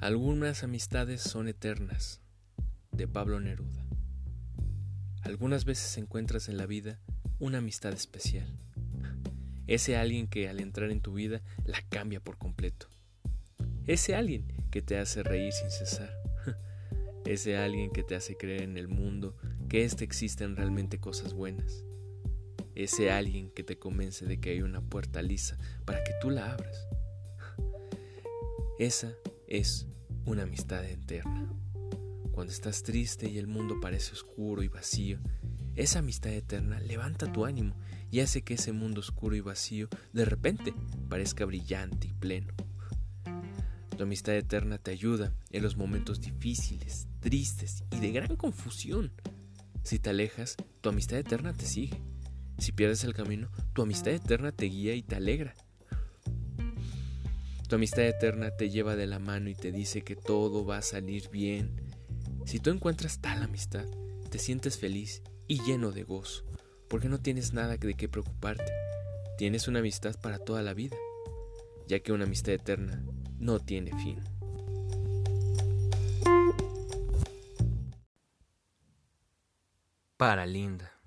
Algunas amistades son eternas, de Pablo Neruda. Algunas veces encuentras en la vida una amistad especial. Ese alguien que al entrar en tu vida la cambia por completo. Ese alguien que te hace reír sin cesar. Ese alguien que te hace creer en el mundo que éste existen realmente cosas buenas. Ese alguien que te convence de que hay una puerta lisa para que tú la abras. Esa es una amistad eterna. Cuando estás triste y el mundo parece oscuro y vacío, esa amistad eterna levanta tu ánimo y hace que ese mundo oscuro y vacío de repente parezca brillante y pleno. Tu amistad eterna te ayuda en los momentos difíciles, tristes y de gran confusión. Si te alejas, tu amistad eterna te sigue. Si pierdes el camino, tu amistad eterna te guía y te alegra. Tu amistad eterna te lleva de la mano y te dice que todo va a salir bien. Si tú encuentras tal amistad, te sientes feliz y lleno de gozo, porque no tienes nada de qué preocuparte. Tienes una amistad para toda la vida, ya que una amistad eterna no tiene fin. Para Linda.